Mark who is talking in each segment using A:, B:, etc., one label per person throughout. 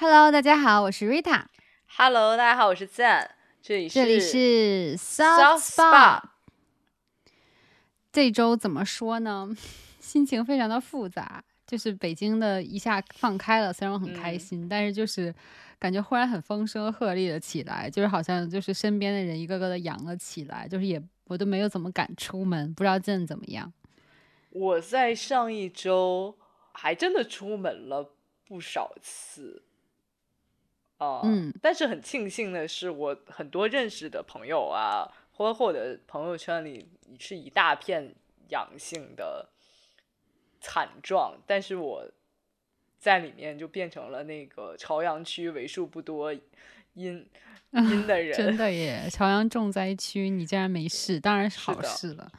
A: Hello，大家好，我是 Rita。
B: Hello，大家好，我是赞，这里是
A: 这里是
B: Soft Spot。
A: 这周怎么说呢？心情非常的复杂，就是北京的一下放开了，虽然我很开
B: 嗯
A: 心，但是就是感觉忽然很风声鹤唳了起来，就是好像就是身边的人一个个的阳了起来，就是也我都没有怎么敢出门，不知道朕怎么样。
B: 我在上一周还真的出门了不少次，啊、
A: 嗯
B: 但是很庆幸的是，我很多认识的朋友啊，或或者朋友圈里是一大片阳性的惨状，但是我在里面就变成了那个朝阳区为数不多阴 阴的人，
A: 真的耶，朝阳重灾区，你竟然没事，当然是好事了。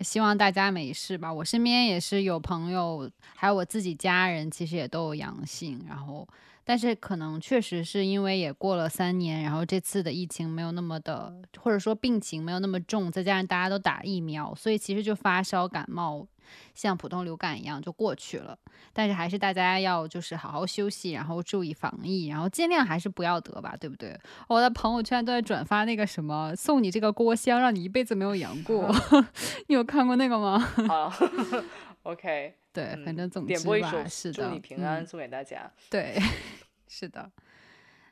A: 希望大家没事吧。我身边也是有朋友，还有我自己家人，其实也都有阳性。然后，但是可能确实是因为也过了三年，然后这次的疫情没有那么的，或者说病情没有那么重，再加上大家都打疫苗，所以其实就发烧感冒，像普通流感一样就过去了。但是还是大家要就是好好休息，然后注意防疫，然后尽量还是不要得吧，对不对？我的朋友圈都在转发那个什么送你这个锅香，让你一辈子没有阳过。你有看过那个吗？
B: 啊，OK，
A: 对，
B: 嗯
A: 反正总之吧，是的，
B: 祝你平安
A: 嗯
B: 送给大家。
A: 对，是的。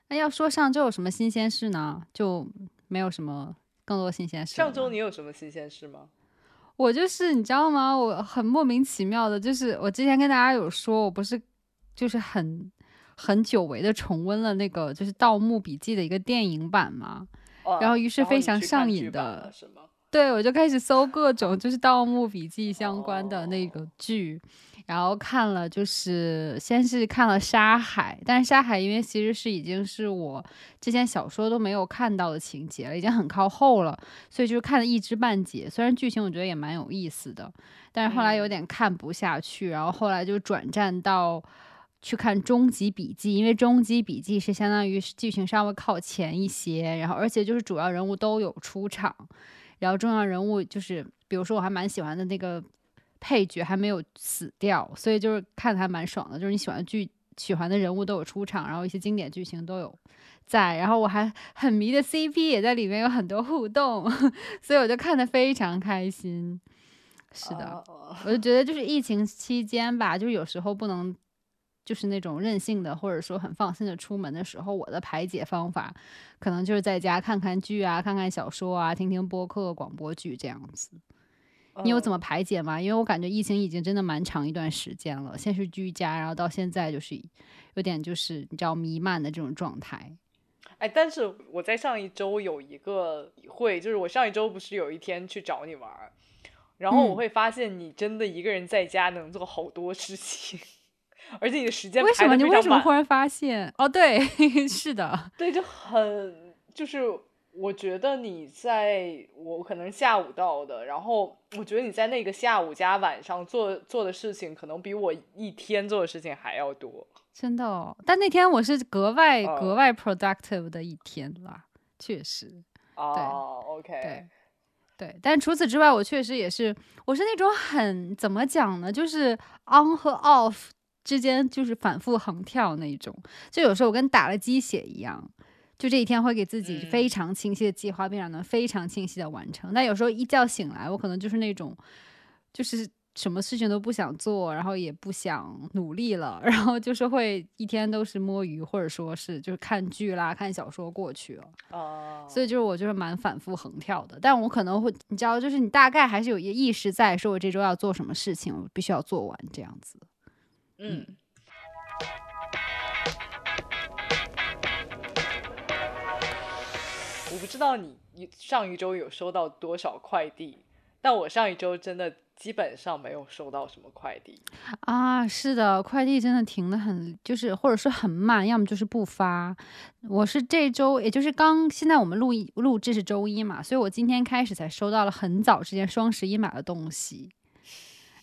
A: 那要说上周有什么新鲜事呢？就没有什么更多新鲜事。
B: 上周你有什么新鲜事吗？
A: 我就是你知道吗？我很莫名其妙的，就是我之前跟大家有说，我不是就是很很久违的重温了那个就是《盗墓笔记》的一个电影版嘛。
B: 哦
A: 然后于是非常上瘾的
B: 是吗？
A: 对，我就开始搜各种就是《盗墓笔记》相关的那个剧，然后看了，就是先是看了《沙海》，但是《沙海》因为其实是已经是我之前小说都没有看到的情节了，已经很靠后了，所以就是看了一知半解。虽然剧情我觉得也蛮有意思的，但是后来有
B: 嗯
A: 点看不下去，然后后来就转战到。去看《终极笔记》，因为《终极笔记》是相当于剧情稍微靠前一些，然后而且就是主要人物都有出场，然后重要人物就是，比如说我还蛮喜欢的那个配角还没有死掉，所以就是看的还蛮爽的。就是你喜欢的剧、喜欢的人物都有出场，然后一些经典剧情都有在，然后我还很迷的 CP 也在里面有很多互动，所以我就看的非常开心。是的，
B: 哦
A: 我就觉得就是疫情期间吧，就是有时候不能。就是那种任性的，或者说很放心的出门的时候，我的排解方法可能就是在家看看剧啊，看看小说啊，听听播客、广播剧这样子。你有怎
B: 么？
A: 排解吗？因为我感觉疫情已经真的蛮长一段时间了，先是居家，然后到现在就是有点就是你知道弥漫的这种状态。
B: 哎，但是我在上一周有一个体会，就是我上一周不是有一天去找你玩儿，然后我
A: 嗯
B: 会发现你真的一个人在家能做好多事情，而且你的时间
A: 为什么你为什么忽然发现？哦，对，是的，
B: 对，就很就是，我觉得你在我可能下午到的，然后我觉得你在那个下午加晚上做做的事情，可能比我一天做的事情还要多。
A: 真的哦。但那天我是格外、
B: 哦
A: 格外 productive 的一天啦，确实。
B: 哦，OK，
A: 对对，但除此之外，我确实也是，我是那种很怎么讲呢，就是 on 和 off 之间就是反复横跳那种，就有时候我跟打了鸡血一样。就这一天会给自己非
B: 嗯
A: 常清晰的计划，并且能非常清晰的完成。但有时候一觉醒来，我可能就是那种，就是什么事情都不想做，然后也不想努力了，然后就是会一天都是摸鱼，或者说是就是看剧啦、看小说过去了。
B: 哦，
A: 所以就是我就是蛮反复横跳的，但我可能会，你知道，就是你大概还是有一个意识在，说我这周要做什么事情，我必须要做完这样子。
B: 嗯。我不知道你你上一周有收到多少快递，但我上一周真的基本上没有收到什么快递。
A: 啊，是的，快递真的停的很，就是或者说很慢，要么就是不发。我是这周，也就是刚现在我们录一录制是周一嘛，所以我今天开始才收到了很早之前双十一买的东西。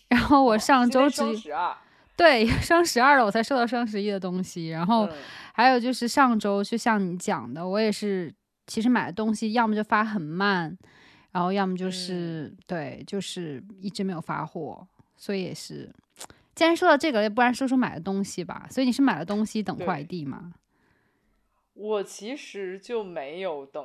A: 然后我上周只、
B: 双十二，
A: 对 双十二了，我才收到双十一的东西。然后
B: 嗯
A: 还有就是上周，就像你讲的，我也是，其实买的东西要么就发很慢，然后要么就是、对，就是一直没有发货，所以也是既然说到这个，要不然说说买的东西吧。所以你是买了东西等快递吗？
B: 我其实就没有等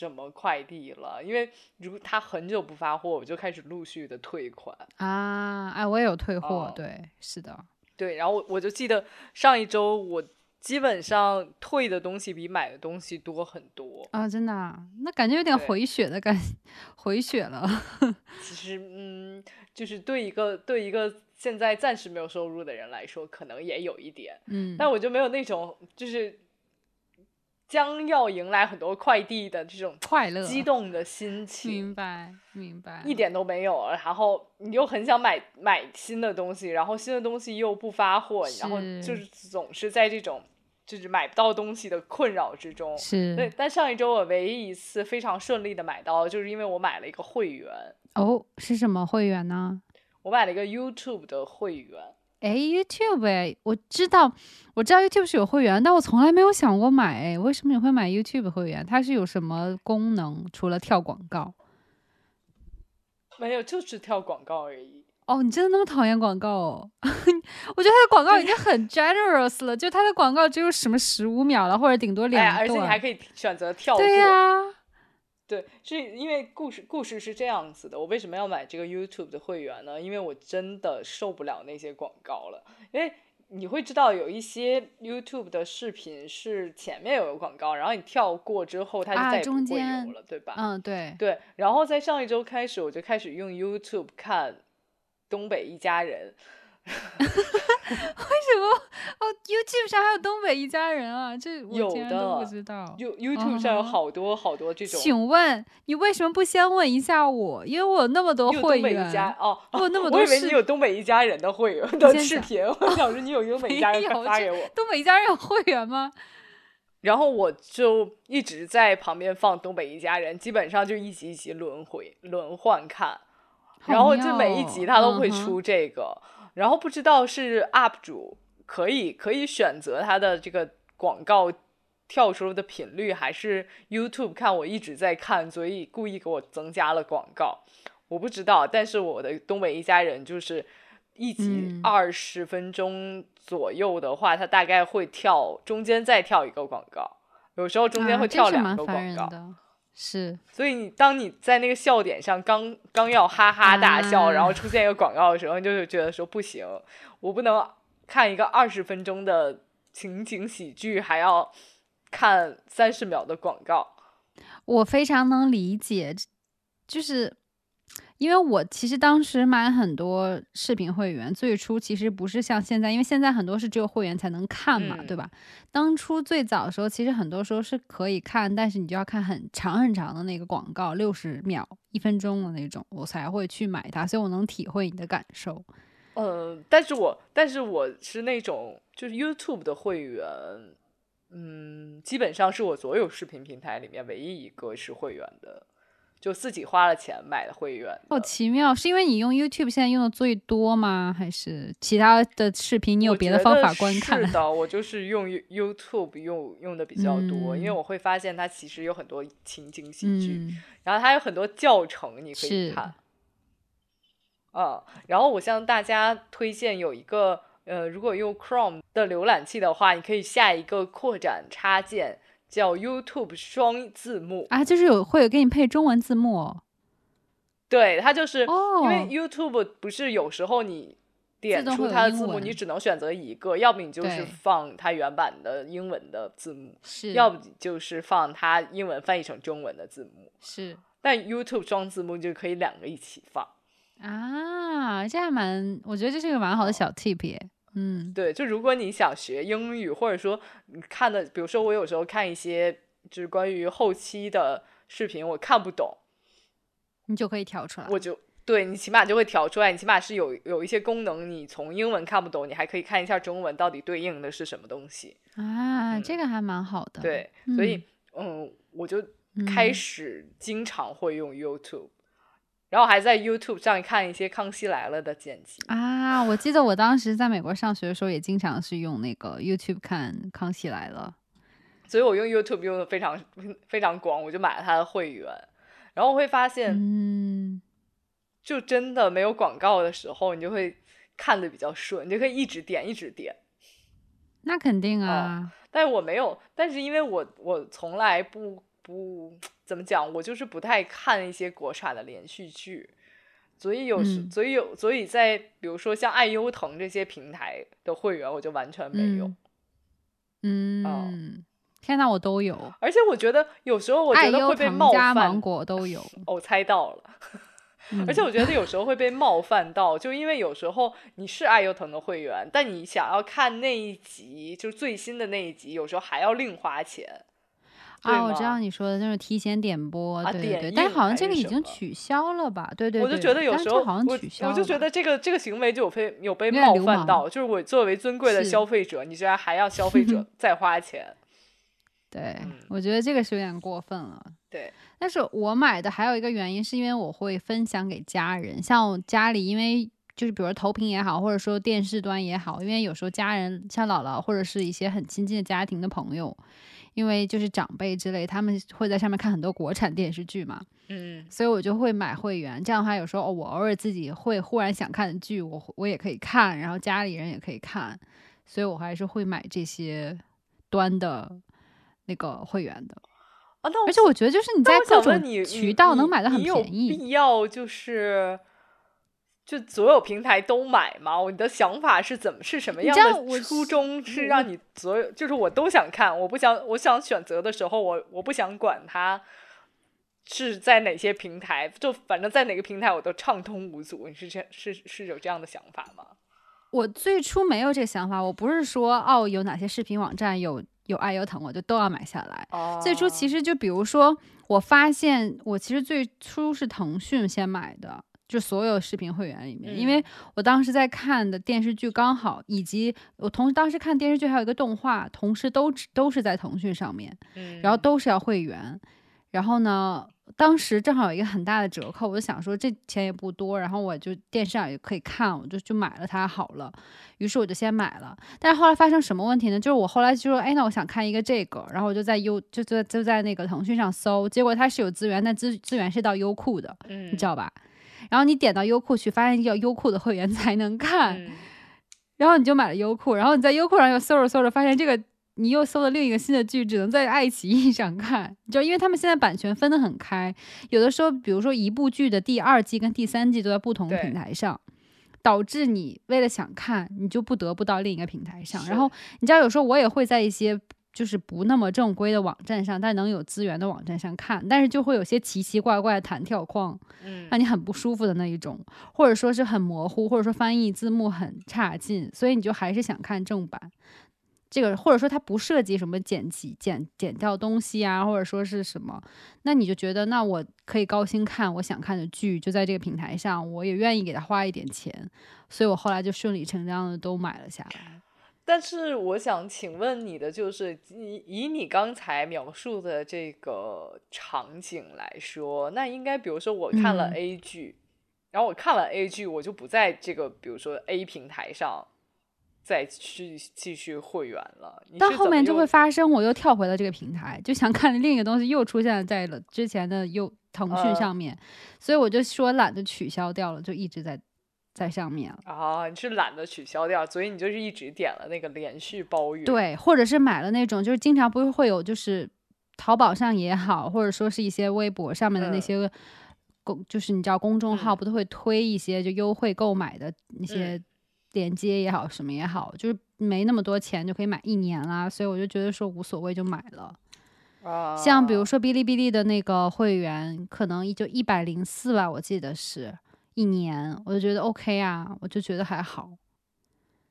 B: 什么快递了，因为如果他很久不发货，我就开始陆续的退款。
A: 啊，哎，我也有退货，
B: 哦
A: 对，是的，
B: 对，然后我我就记得上一周我基本上退的东西比买的东西多很多。
A: 啊，真的啊、那感觉有点回血的感，回血了。
B: 其实，嗯，就是对一个对一个现在暂时没有收入的人来说，可能也有一点，
A: 嗯，
B: 但我就没有那种就是将要迎来很多快递的这种
A: 快乐，
B: 激动的心情。
A: 明白，明白，
B: 一点都没有，然后你又很想买买新的东西，然后新的东西又不发货，然后就是总是在这种就是买不到东西的困扰之中。
A: 是
B: 对，但上一周我唯一一次非常顺利的买到，就是因为我买了一个会员，
A: 哦，是什么会员呢？
B: 我买了一个 YouTube 的会员。
A: 哎，YouTube 哎，我知道，我知道 YouTube 是有会员，但我从来没有想过买哎，为什么你会买 YouTube 会员？它是有什么功能？除了跳广告？
B: 没有，就是跳广告而已。
A: 哦，你真的那么讨厌广告哦？我觉得它的广告已经很 generous 了，就它的广告只有什么十五秒了，或者顶多
B: 哎
A: 两
B: 哎，而且你还。可以选择跳过。
A: 对呀、
B: 对，是因为故事故事是这样子的。我为什么要买这个 YouTube 的会员呢？因为我真的受不了那些广告了。因为你会知道有一些 YouTube 的视频是前面有个广告，然后你跳过之后，它就
A: 啊
B: 再也不会
A: 中间
B: 有了，对吧？
A: 嗯，对，
B: 对。然后在上一周开始，我就开始用 YouTube 看《东北一家人》。
A: 为什么？哦，YouTube 上还有东北一家人啊，这我
B: 有
A: 竟然都不知道。
B: You YouTube 上有好多好多这种。
A: 请问你为什么不先问一下我？因为我有那么多会
B: 东北一家
A: 员，
B: 哦，
A: 我有那么多
B: 我以为你有东北一家人的会员的视频，我 想说你有东北一家人，发给我。
A: 东北一家人有会员吗？
B: 然后我就一直在旁边放《东北一家人》，基本上就一集一集轮回轮换看，然后就每一
A: 哦
B: 集他都会出这个，然后不知道是 UP 主可以可以选择他的这个广告跳出的频率，还是 YouTube 看我一直在看，所以故意给我增加了广告，我不知道，但是我的《东北一家人》就是。一集
A: 嗯
B: 二十分钟左右的话，它大概会跳中间再跳一个广告，有时候中间会跳两个广告，
A: 是
B: 所以你当你在那个笑点上刚刚要哈哈大笑，然后
A: 啊
B: 出现一个广告的时候，你就会觉得说不行，我不能看一个二十分钟的情景喜剧，还要看三十秒的广告。
A: 我非常能理解，就是因为我其实当时买很多视频会员，最初其实不是像现在，因为现在很多是只有会员才能看嘛，
B: 嗯
A: 对吧？当初最早的时候，其实很多时候是可以看，但是你就要看很长很长的那个广告，六十秒、一分钟的那种，我才会去买它，所以我能体会你的感受。
B: 嗯，但是我但是我是那种就是 YouTube 的会员，嗯，基本上是我所有视频平台里面唯一一个是会员的，就自己花了钱买的会员
A: 好
B: 的。
A: 奇妙，是因为你用 YouTube 现在用的最多吗？还是其他的视频你有别的方法观看？
B: 是的，我就是用 You- YouTube 用用的比较多，因为
A: 嗯
B: 我会发现它其实有很多情景喜剧，
A: 嗯，
B: 然后它有很多教程你可以看。嗯，然后我向大家推荐有一个，呃，如果用 Chrome 的浏览器的话，你可以下一个扩展插件，叫 YouTube 双字幕。
A: 啊，就是有会有给你配中文字幕哦。
B: 对，它就是、
A: 哦
B: 因为 YouTube 不是有时候你点出它的字幕，你只能选择一个，要不你就是放它原版的英文的字幕，
A: 是，
B: 要不就是放它英文翻译成中文的字幕。
A: 是
B: 但 YouTube 双字幕就可以两个一起放。
A: 啊，这还蛮，我觉得这是个蛮好的小 tip 耶。嗯，
B: 对，就如果你想学英语，或者说你看的，比如说我有时候看一些就是关于后期的视频，我看不懂，
A: 你就可以调出来。
B: 我就对你起码就会调出来，你起码是有有一些功能，你从英文看不懂，你还可以看一下中文到底对应的是什么东西。
A: 啊，这个还蛮好的。
B: 对，所以嗯，我就
A: 嗯
B: 开始经常会用 YouTube，、然后还在 YouTube 上看一些《康熙来了》的剪辑。
A: 啊，我记得我当时在美国上学的时候，也经常是用那个 YouTube 看《康熙来了
B: 所以我用 YouTube 用的非常 非常广，我就买了它的会员，然后我会发》。现，
A: 嗯，
B: 就真的没有广告的时候，你就会看的比较顺，你就可以一直点一直点。
A: 那肯定
B: 哦
A: 啊，
B: 但是我没有，但是因为我我从来不不怎么讲，我就是不太看一些国产的连续剧，所以有时、
A: 嗯
B: 所以有所以在比如说像爱优腾这些平台的会员，我就完全没有。
A: 嗯，天呐，我都有，
B: 而且我觉得有时候我觉得会被冒
A: 犯加芒
B: 犯，
A: 果都有，
B: 哦我猜到了。而且
A: 嗯
B: 我觉得有时候会被冒犯到，就因为有时候你是爱优腾的会员，但你想要看那一集，就是最新的那一集，有时候还要另花钱。对
A: 啊，我知道你说的就是提前点播，
B: 啊
A: 对对对，但是好像这个已经取消了吧？对对对，
B: 我就觉得有时候
A: 好像取消了，
B: 我就觉得这个这个行为就有被有被冒犯到，就是我作为尊贵的消费者，你居然还要消费者 再花钱。
A: 对，
B: 嗯
A: 我觉得这个是有点过分了。
B: 对，
A: 但是我买的还有一个原因，是因为我会分享给家人，像我家里，因为就是比如说投屏也好，或者说电视端也好，因为有时候家人像姥姥或者是一些很亲近的家庭的朋友，因为就是长辈之类，他们会在上面看很多国产电视剧嘛，
B: 嗯，
A: 所以我就会买会员。这样的话，有时候、哦、我偶尔自己会忽然想看的剧，我我也可以看，然后家里人也可以看，所以我还是会买这些端的那个会员的。
B: 啊，那
A: 而且我觉得，就是你在各种
B: 你，
A: 渠道能买的很便宜。
B: 必要就是就所有平台都买吗？你的想法是怎么是什么样
A: 我
B: 的初衷？是让你所有就是我都想看，我不想我想选择的时候，我我不想管它是在哪些平台，就反正在哪个平台我都畅通无阻。你是这是是有这样的想法吗？
A: 我最初没有这个想法，我不是说哦有哪些视频网站有有爱优腾，我就都要买下来。
B: 哦
A: 最初其实就比如说，我发现我其实最初是腾讯先买的，就所有视频会员里面，因为
B: 嗯
A: 我当时在看的电视剧刚好，以及我同时当时看电视剧还有一个动画，同时都都是在腾讯上面，
B: 嗯，
A: 然后都是要会员。然后呢，当时正好有一个很大的折扣，我就想说这钱也不多，然后我就电视上也可以看，我就就买了它好了。于是我就先买了，但是后来发生什么问题呢？就是我后来就说，哎，那我想看一个这个，然后我就在优就在就在那个腾讯上搜，结果它是有资源，但资资源是到优酷的，
B: 嗯
A: 你知道吧？然后你点到优酷去，发现要优酷的会员 才能看，
B: 嗯
A: 然后你就买了优酷，然后你在优酷上又搜着搜着，发现这个你又搜了另一个新的剧，只能在爱奇艺 上看。就因为他们现在版权分得很开，有的时候，比如说一部剧的第二季跟第三季都在不同的平台上，导致你为了想看，你就不得不到另一个平台上。然后你知道，有时候我也会在一些。就是不那么正规的网站上，但能有资源的网站上看，但是就会有些奇奇怪怪的弹跳框，
B: 嗯
A: 让你很不舒服的那一种，或者说是很模糊，或者说翻译字幕很差劲，所以你就还是想看正版。这个或者说它不涉及什么剪辑、剪剪掉东西啊，或者说是什么，那你就觉得那我可以高薪看我想看的剧，就在这个平台上，我也愿意给他花一点钱，所以我后来就顺理成章的都买了下来。
B: 但是我想请问你的就是，以以你刚才描述的这个场景来说，那应该比如说我看了
A: 嗯。
B: A 剧，然后我看了 A 剧，我就不在这个比如说 A 平台上再去继续会员了。你
A: 到
B: 是怎么用
A: 后面就会发生，我又跳回了这个平台，就想看另一个东西又出现在了之前的又腾讯
B: 呃
A: 上面，所以我就说懒得取消掉了，就一直在在上面了。
B: 啊，你是懒得取消掉，所以你就是一直点了那个连续包月。，
A: 对，或者是买了那种，就是经常不是会有，就是淘宝上也好，或者说是一些微博上面的那
B: 嗯
A: 些公，就是你知道公众号
B: 嗯
A: 不都会推一些就优惠购买的那些
B: 嗯
A: 链接也好，什么也好，就是没那么多钱就可以买一年啦，所以我就觉得说无所谓就买了。
B: 啊，
A: 像比如说哔哩哔哩的那个会员，可能也就一百零四吧，我记得是一年，我就觉得 OK 啊，我就觉得还好，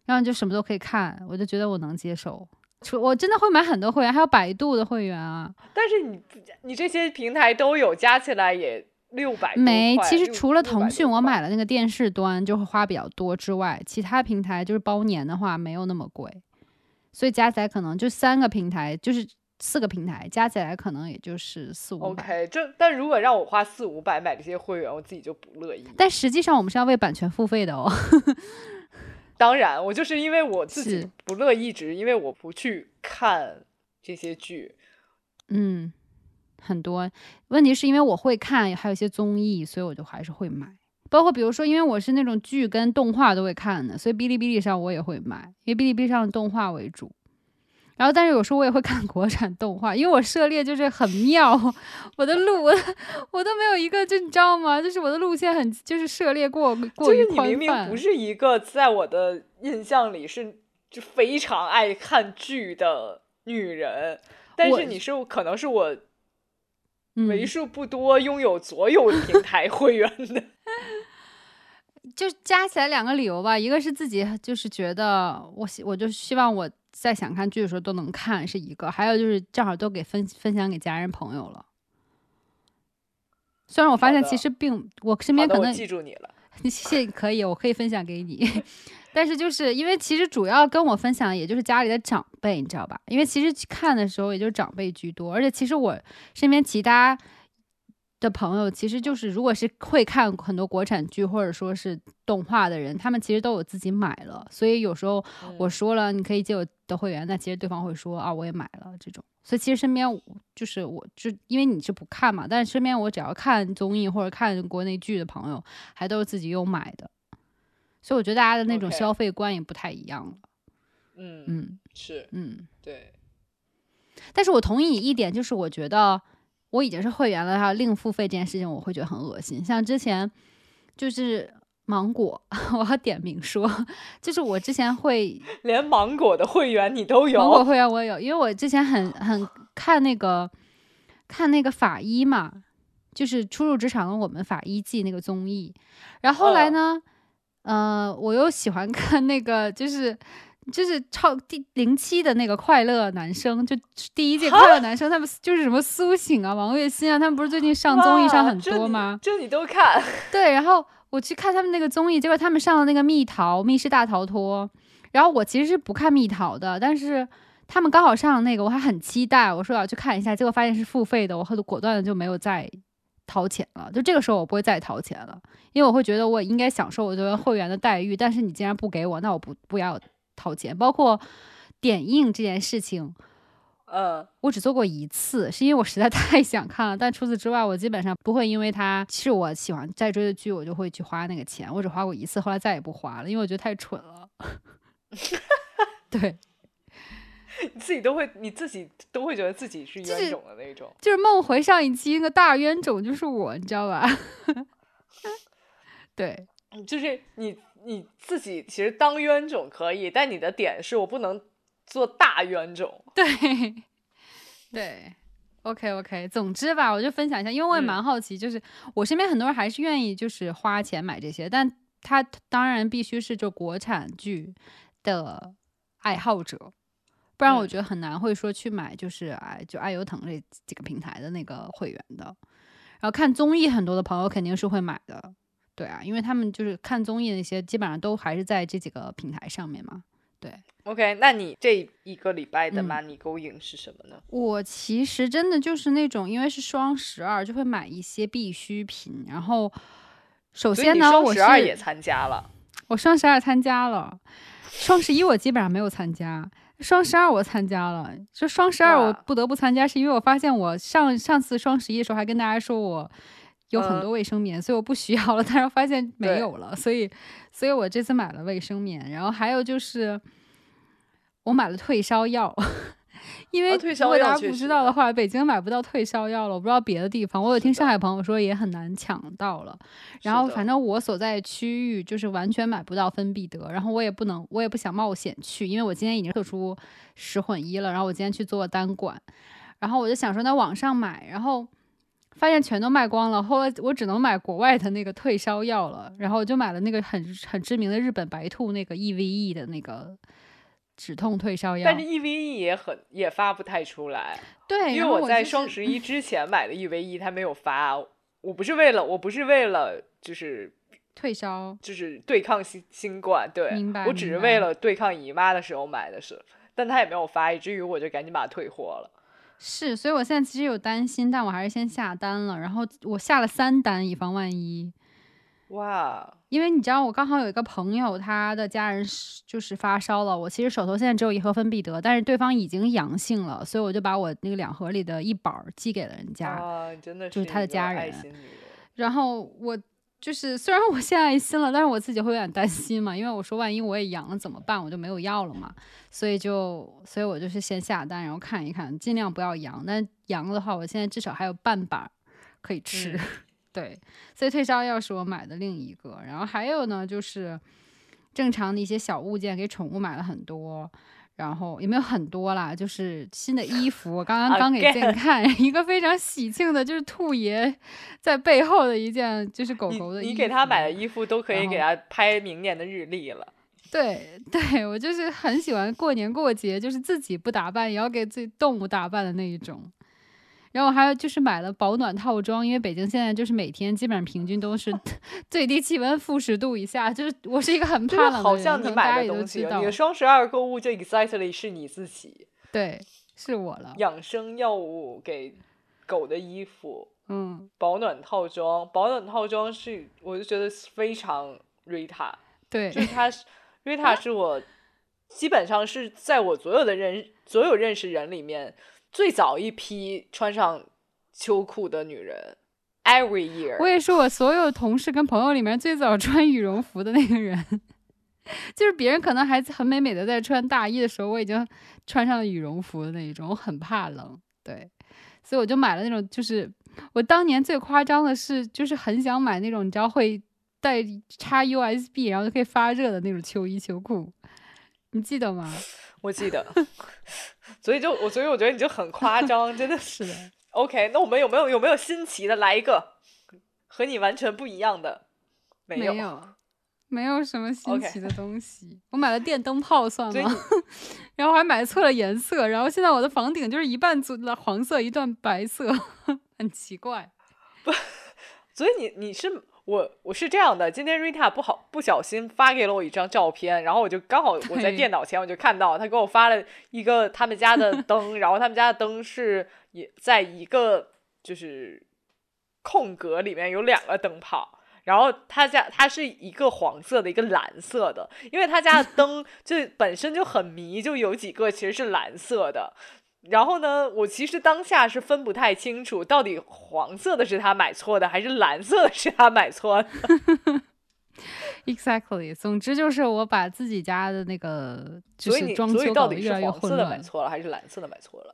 A: 然后就什么都可以看，我就觉得我能接受。除我真的会买很多会员，还有百度的会员啊，
B: 但是你你这些平台都有，加起来也六百
A: 没。其实除了腾讯，我买了那个电视端就会花比较多之外，其他平台就是包年的话没有那么贵，所以加起来可能就三个平台，就是四个平台加起来可能也就是四五百。
B: OK，这但如果让我花四五百买这些会员，我自己就不乐意。
A: 但实际上我们是要为版权付费的哦。
B: 当然，我就是因为我自己不乐意，只是因为我不去看这些剧。
A: 嗯，很多问题是因为我会看，还有一些综艺，所以我就还是会买。包括比如说，因为我是那种剧跟动画都会看的，所以哔哩哔哩上我也会买，因为哔哩哔哩上动画为主。然后，但是有时候我也会看国产动画，因为我涉猎就是很妙，我的路我我都没有一个，就你知道吗？就是我的路线很就是涉猎过过于
B: 宽泛。你明明不是一个在我的印象里是就非常爱看剧的女人，但是你是可能是我为数不多拥有所有平台会员的。
A: 就加起来两个理由吧，一个是自己就是觉得我希我就希望我。在想看剧的时候都能看是一个，还有就是正好都给分分享给家人朋友了。虽然我发现其实并我身边可能
B: 记住你了，
A: 谢谢可以，我可以分享给你。但是就是因为其实主要跟我分享也就是家里的长辈，你知道吧？因为其实看的时候也就是长辈居多，而且其实我身边其他。的朋友其实就是，如果是会看很多国产剧或者说是动画的人，他们其实都有自己买了。所以有时候我说了你可以借我的会员，那其实对方会说啊我也买了这种。所以其实身边就是我就因为你是不看嘛，但是身边我只要看综艺或者看国内剧的朋友，还都是自己有买的。所以我觉得大家的那种消费观也不太一样了。
B: 嗯嗯是
A: 嗯
B: 对。
A: 但是我同意你一点，就是我觉得。我已经是会员了，还要另付费这件事情，我会觉得很恶心。像之前就是芒果，我要点名说，就是我之前会
B: 连芒果的会员你都有，
A: 芒果会员我也有，因为我之前很很看那个看那个法医嘛，就是初入职场的我们法医季那个综艺，然后后来呢，呃，我又喜欢看 那个就是。就是超第零七的那个快乐男生，就第一届快乐男生，他们就是什么苏醒啊、王栎鑫啊，他们不是最近上综艺上很多吗？
B: 就你都看？
A: 对，然后我去看他们那个综艺，结果他们上了那个蜜桃密室大逃脱，然后我其实是不看蜜桃的，但是他们刚好上了那个，我还很期待，我说要去看一下，结果发现是付费的，我很果断的就没有再掏钱了。就这个时候我不会再掏钱了，因为我会觉得我应该享受我作为会员的待遇，但是你既然不给我，那我不不要。掏钱，包括点映这件事情，
B: 嗯，
A: 我只做过一次，是因为我实在 太想看了。但除此之外，我基本上不会因为它是我喜欢在追的剧，我就会去花那个钱。我只花过一次，后来再也不花了，因为我觉得太蠢了。对，
B: 你自己都会，你自己都会觉得自己是冤种的那种。
A: 就是梦回上一期那个大冤种就是我，你知道吧？对，
B: 就是你。你自己其实当冤种可以，但你的点是我不能做大冤种。
A: 对，对，OK OK。总之吧，我就分享一下，因为我也蛮好奇，就是我身边很多人还是愿意就是花钱买这些，但他当然必须是就国产剧的爱好者，不然我觉得很难会说去买就是哎就爱优腾这几个平台的那个会员的。然后看综艺，很多的朋友肯定是会买的。对啊，因为他们就是看综艺那些，基本上都还是在这几个平台上面嘛。对
B: ，OK，那你这一个礼拜的 money going 是什么呢？
A: 我其实真的就是那种，因为是双十二，就会买一些必需品。然后，首先呢，我
B: 双十二也参加了。
A: 我双十二参加了，双十一我基本上没有参加，双十二我参加了。就双十二我不得不参加，是因为我发现我上上次双十一的时候还跟大家说我。有很多卫生棉，所以我不需要了。但是发现没有了，所以，所以我这次买了卫生棉。然后还有就是，我买了退烧药，因为如果大家不知道的话，北京买不到退烧药了。我不知道别的地方，我有听上海朋友说也很难抢到了。然后反正我所在区域就是完全买不到芬必得。然后我也不能，我也不想冒险去，因为我今天已经特殊十混一了。然后我今天去做单管，然后我就想说在网上买，然后。发现全都卖光了，后来我只能买国外的那个退烧药了，然后我就买了那个很很知名的日本白兔那个 EVE 的那个止痛退烧药。
B: 但是 EVE 也很也发不太出来，
A: 对，
B: 因为我在双十一之前买的 EVE 它没有发，我不是为了我不是为了就是
A: 退烧，
B: 就是对抗新新冠，对，
A: 明白，
B: 我只是为了对抗姨妈的时候买的是，但它也没有发，以至于我就赶紧把它退货了。
A: 是，所以我现在其实有担心，但我还是先下单了。然后我下了三单，以防万一。
B: 哇！
A: 因为你知道，我刚好有一个朋友，他的家人就是发烧了。我其实手头现在只有一盒芬必得，但是对方已经阳性了，所以我就把我那个两盒里的一板寄给了人家。
B: 啊，真的
A: 就是他的家人。然后我就是虽然我现在心了，但是我自己会有点担心嘛，因为我说万一我也阳了怎么办，我就没有药了嘛，所以就所以我就是先下单，然后看一看，尽量不要阳。但阳的话，我现在至少还有半板可以吃。对，所以退烧药是我买的另一个，然后还有呢就是正常的一些小物件，给宠物买了很多。然后也没有很多啦，就是新的衣服，我刚刚刚给健看 一个非常喜庆的，就是兔爷在背后的一件，就是狗狗的。
B: 你给他买的衣服都可以给他拍明年的日历了。
A: 对 对，我就是很喜欢过年过节，就是自己不打扮也要给自己动物打扮的那一种。然后还有就是买了保暖套装，因为北京现在就是每天基本上平均都是 最低气温负十度以下，就是我是一个很怕冷的人。
B: 好像你买的东西，你的双十二购物就 exactly 是你自己。
A: 对，是我了。
B: 养生药物给狗的衣服，
A: 嗯，
B: 保暖套装，保暖套装是我就觉得非常 Rita，
A: 对，
B: 就是他 Rita 是我基本上是在我所有的人所有认识人里面。最早一批穿上秋裤的女人，every year。
A: 我也是我所有同事跟朋友里面最早穿羽绒服的那个人，就是别人可能还很美美的在穿大衣的时候，我已经穿上了羽绒服的那一种。我很怕冷，对，所以我就买了那种。就是我当年最夸张的是，就是很想买那种你知道会带插 USB，然后就可以发热的那种秋衣秋裤，你记得吗？
B: 我记得。所以就我，所以我觉得你就很夸张，真的
A: 是。
B: OK，那我们有没有有没有新奇的来一个和你完全不一样的？
A: 没有，没有什么新奇的东西。我买了电灯泡算吗？然后还买错了颜色，然后现在我的房顶就是一半做了黄色，一段白色，很奇怪。
B: 不，所以你你是。我我是这样的，今天 Rita 不好不小心发给了我一张照片，然后我就刚好我在电脑前我就看到他给我发了一个他们家的灯，然后他们家的灯是也在一个就是空格里面有两个灯泡，然后他家它是一个黄色的一个蓝色的，因为他家的灯就本身就很迷，就有几个其实是蓝色的。然后呢，我其实当下是分不太清楚，到底黄色的是他买错的，还是蓝色的是他买错的。
A: Exactly，总之就是我把自己家的那个就是装
B: 修
A: 搞得越来越混
B: 乱。买错了还是蓝色的买错了？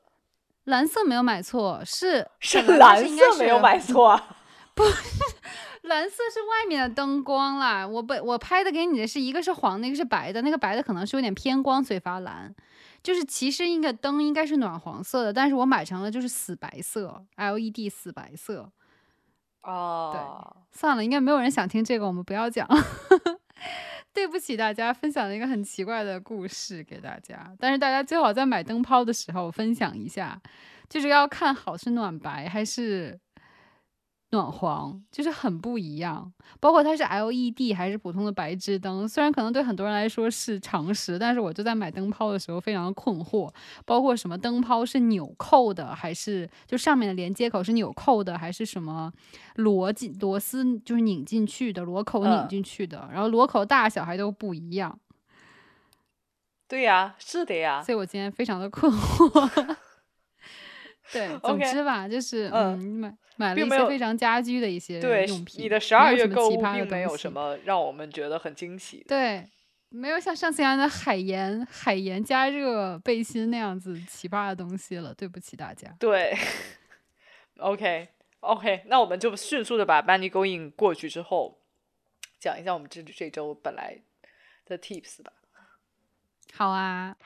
A: 蓝色没有买错，是
B: 是蓝色没有买错。
A: 不是，蓝色是外面的灯光啦。我本我拍的给你的是一个是黄的，一个是白的。那个白的可能是有点偏光，所以发蓝。就是其实应该灯应该是暖黄色的，但是我买成了就是死白色，LED 死白色。
B: 哦，
A: 对，算了，应该没有人想听这个，我们不要讲。对不起大家，分享了一个很奇怪的故事给大家，但是大家最好在买灯泡的时候分享一下，就是要看好是暖白还是。暖黄就是很不一样，包括它是 LED 还是普通的白炽灯，虽然可能对很多人来说是常识，但是我就在买灯泡的时候非常的困惑，包括什么灯泡是纽扣的，还是就上面的连接口是纽扣的，还是什么螺进螺丝就是拧进去的，螺口拧进去的，然后螺口大小还都不一样。
B: 对呀，是的呀，
A: 所以我今天非常的困惑。对，总之吧，就是嗯，买。买了一些非常家居的一些用品。
B: 你的十二月购物并没有什么让我们觉得很惊喜。
A: 对，没有像上次一样的海盐海盐加热背心那样子奇葩的东西了。对不起大家。
B: 对，OK OK，那我们就迅速的把 Money Going 过去之后，讲一下我们这这周本来的 Tips 吧。
A: 好啊。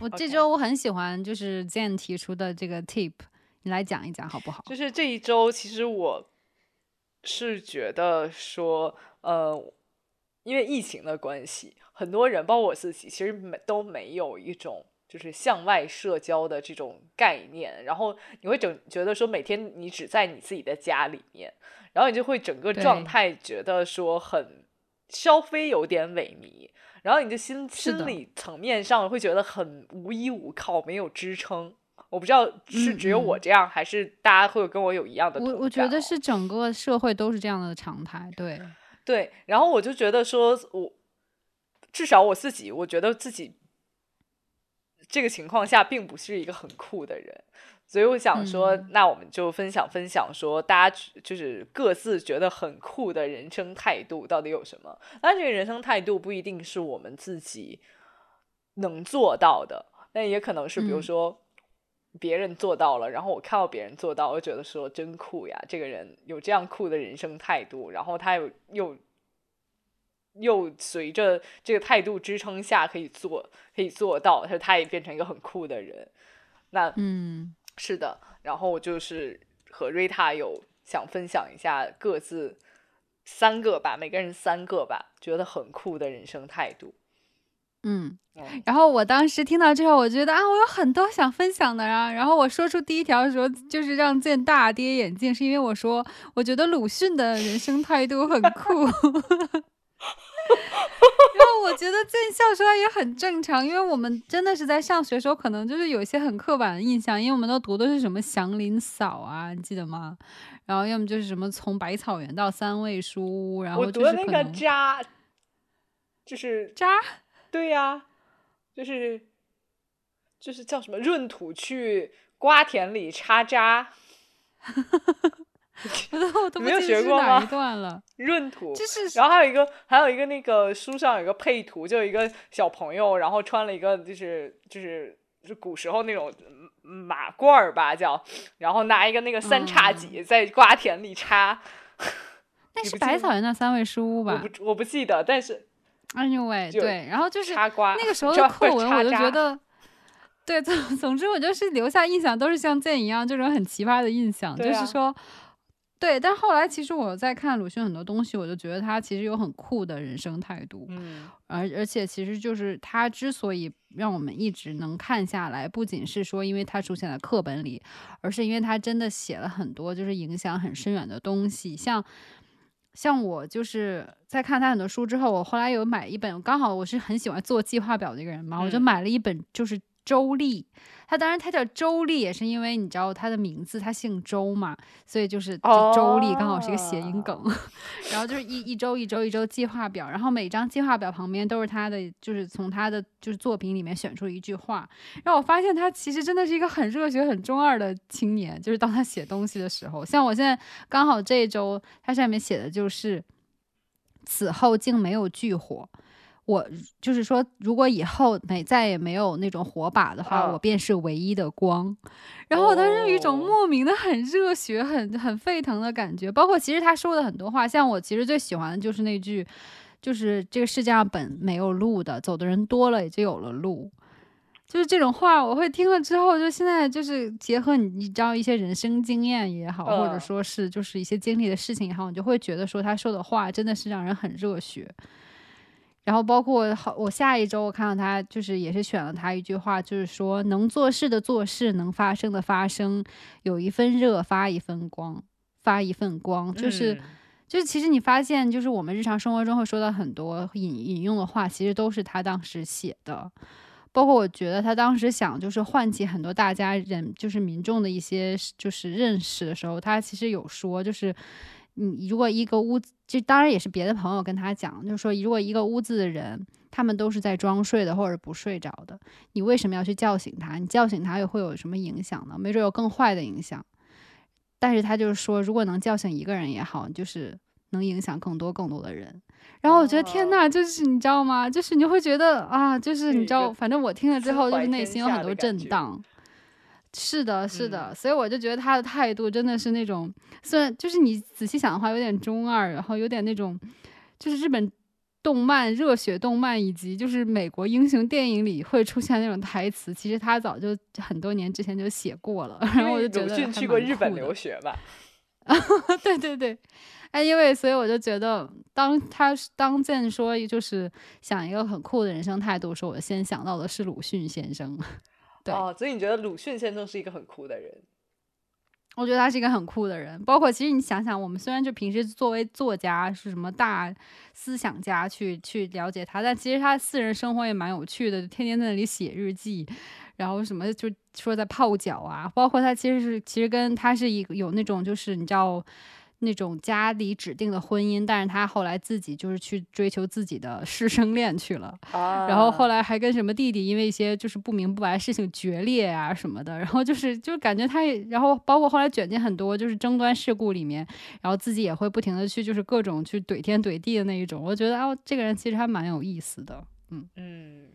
A: 我这周我很喜欢，就是 Zen 提出的这个 tip，你来讲一讲好不好？
B: 就是这一周，其实我是觉得说，呃，因为疫情的关系，很多人，包括我自己，其实没都没有一种就是向外社交的这种概念，然后你会整觉得说，每天你只在你自己的家里面，然后你就会整个状态觉得说很稍微有点萎靡。然后你的心心理层面上会觉得很无依无靠，没有支撑。我不知道是只有我这样，还是大家会跟我有一样的。
A: 我我觉得是整个社会都是这样的常态。对
B: 对，然后我就觉得说，我至少我自己，我觉得自己这个情况下并不是一个很酷的人。所以我想说，那我们就分享分享，说大家就是各自觉得很酷的人生态度到底有什么？那这个人生态度不一定是我们自己能做到的，那也可能是比如说别人做到了，然后我看到别人做到，我觉得说真酷呀，这个人有这样酷的人生态度，然后他又又又随着这个态度支撑下可以做可以做到，他他也变成一个很酷的人。那
A: 嗯。
B: 是的，然后就是和瑞塔有想分享一下各自三个吧，每个人三个吧，觉得很酷的人生态度。
A: 嗯，然后我当时听到之后，我觉得啊，我有很多想分享的啊。然后我说出第一条的时候，就是让剑大跌眼镜，是因为我说我觉得鲁迅的人生态度很酷。我觉得见笑说也很正常，因为我们真的是在上学时候，可能就是有一些很刻板的印象，因为我们都读的是什么祥林嫂啊，你记得吗？然后要么就是什么从百草园到三味书屋，然后
B: 我读的那个渣，就是
A: 渣，
B: 对呀，就是就是叫什么闰土去瓜田里插渣。
A: 我都我都
B: 没有学过吗？
A: 段了，
B: 闰土
A: 就是，
B: 然后还有一个还有一个那个书上有一个配图，就有一个小朋友，然后穿了一个就是就是就古时候那种马褂儿吧叫，然后拿一个那个三叉戟在瓜田里插。
A: 那是百草园的三味书屋吧？
B: 我不我不记得，但是
A: anyway 对，然后就是那个时候的课文，我就觉得，对总总之我就是留下印象都是像剑一样这种很奇葩的印象，就是说。对，但后来其实我在看鲁迅很多东西，我就觉得他其实有很酷的人生态度，
B: 嗯，
A: 而而且其实就是他之所以让我们一直能看下来，不仅是说因为他出现在课本里，而是因为他真的写了很多就是影响很深远的东西，像像我就是在看他很多书之后，我后来有买一本，刚好我是很喜欢做计划表的一个人嘛，我就买了一本就是周丽。他当然，他叫周丽，也是因为你知道他的名字，他姓周嘛，所以就是周丽刚好是一个谐音梗。然后就是一一周一周一周计划表，然后每张计划表旁边都是他的，就是从他的就是作品里面选出一句话。然后我发现他其实真的是一个很热血、很中二的青年，就是当他写东西的时候，像我现在刚好这一周，他上面写的就是此后竟没有炬火。我就是说，如果以后没再也没有那种火把的话，我便是唯一的光。然后我当时有一种莫名的很热血、很很沸腾的感觉。包括其实他说的很多话，像我其实最喜欢的就是那句，就是这个世界上本没有路的，走的人多了也就有了路。就是这种话，我会听了之后，就现在就是结合你你知道一些人生经验也好，或者说是就是一些经历的事情也好，你就会觉得说他说的话真的是让人很热血。然后包括好，我下一周我看到他就是也是选了他一句话，就是说能做事的做事，能发生的发生，有一分热发一分光，发一份光，就是就是其实你发现，就是我们日常生活中会说到很多引引用的话，其实都是他当时写的。包括我觉得他当时想就是唤起很多大家人就是民众的一些就是认识的时候，他其实有说就是。你如果一个屋子，这当然也是别的朋友跟他讲，就是说，如果一个屋子的人，他们都是在装睡的或者不睡着的，你为什么要去叫醒他？你叫醒他又会有什么影响呢？没准有更坏的影响。但是他就是说，如果能叫醒一个人也好，就是能影响更多更多的人。然后我觉得天呐，就是你知道吗？就是你会觉得啊，就是你知道，反正我听了之后，就是内心有很多震荡。是的，是的，所以我就觉得他的态度真的是那种，虽然就是你仔细想的话，有点中二，然后有点那种，就是日本动漫、热血动漫以及就是美国英雄电影里会出现那种台词，其实他早就很多年之前就写过了。然后我就觉得
B: 鲁迅去过日本留学吧？
A: 对对对，哎，因为所以我就觉得，当他当见说就是想一个很酷的人生态度，说我先想到的是鲁迅先生。
B: 哦，所以你觉得鲁迅先生是一个很酷的人？
A: 我觉得他是一个很酷的人。包括其实你想想，我们虽然就平时作为作家是什么大思想家去去了解他，但其实他私人生活也蛮有趣的，天天在那里写日记，然后什么就说在泡脚啊。包括他其实是其实跟他是一个有那种就是你知道。那种家里指定的婚姻，但是他后来自己就是去追求自己的师生恋去了，然后后来还跟什么弟弟因为一些就是不明不白的事情决裂啊什么的，然后就是就是感觉他也，然后包括后来卷进很多就是争端事故里面，然后自己也会不停的去就是各种去怼天怼地的那一种，我觉得啊这个人其实还蛮有意思的，嗯
B: 嗯，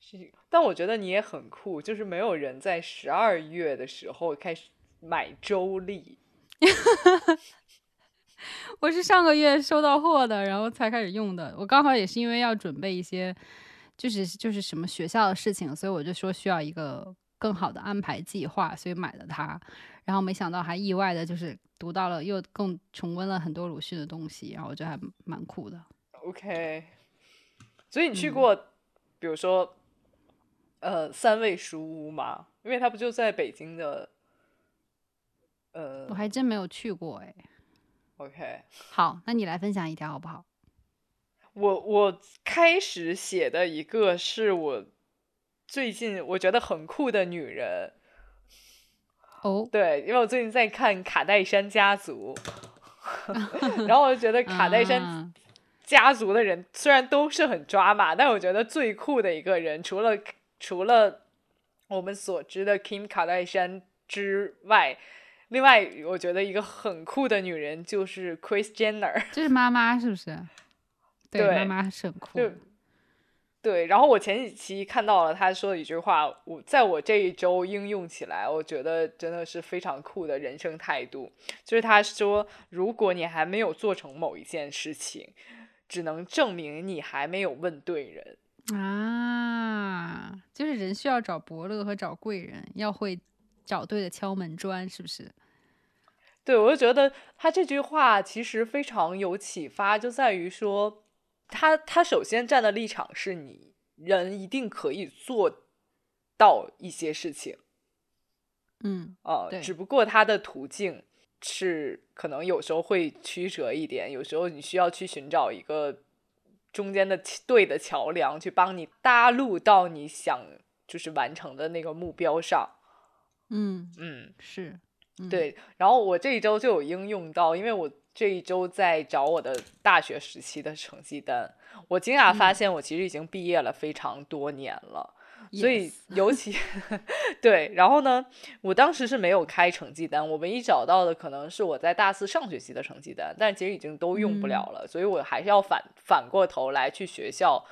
B: 是，但我觉得你也很酷，就是没有人在十二月的时候开始买周历。
A: 我是上个月收到货的，然后才开始用的。我刚好也是因为要准备一些，就是就是什么学校的事情，所以我就说需要一个更好的安排计划，所以买了它。然后没想到还意外的就是读到了，又更重温了很多鲁迅的东西，然后我觉得还蛮酷的。
B: OK，所以你去过，比如说，呃，三味书屋吗？因为它不就在北京的。呃，
A: 我还真没有去过哎。
B: OK，
A: 好，那你来分享一条好不好？
B: 我我开始写的一个是我最近我觉得很酷的女人。
A: 哦，
B: 对，因为我最近在看《卡戴珊家族》，然后我就觉得卡戴珊家族的人虽然都是很抓马，但我觉得最酷的一个人，除了除了我们所知的 Kim 卡戴珊之外。另外，我觉得一个很酷的女人就是 Chris Jenner，
A: 这是妈妈，是不是？对，妈妈是很酷。
B: 对，然后我前几期看到了她说的一句话，我在我这一周应用起来，我觉得真的是非常酷的人生态度。就是她说，如果你还没有做成某一件事情，只能证明你还没有问对人
A: 啊。就是人需要找伯乐和找贵人，要会找对的敲门砖，是不是？
B: 对，我就觉得他这句话其实非常有启发，就在于说，他他首先站的立场是你人一定可以做到一些事情，
A: 嗯，
B: 啊，只不过他的途径是可能有时候会曲折一点，有时候你需要去寻找一个中间的对的桥梁，去帮你搭路到你想就是完成的那个目标上，
A: 嗯
B: 嗯，
A: 是。
B: 对，然后我这一周就有应用到，因为我这一周在找我的大学时期的成绩单，我惊讶发现我其实已经毕业了非常多年了，所以尤其 对，然后呢，我当时是没有开成绩单，我唯一找到的可能是我在大四上学期的成绩单，但其实已经都用不了了，所以我还是要反反过头来去学校，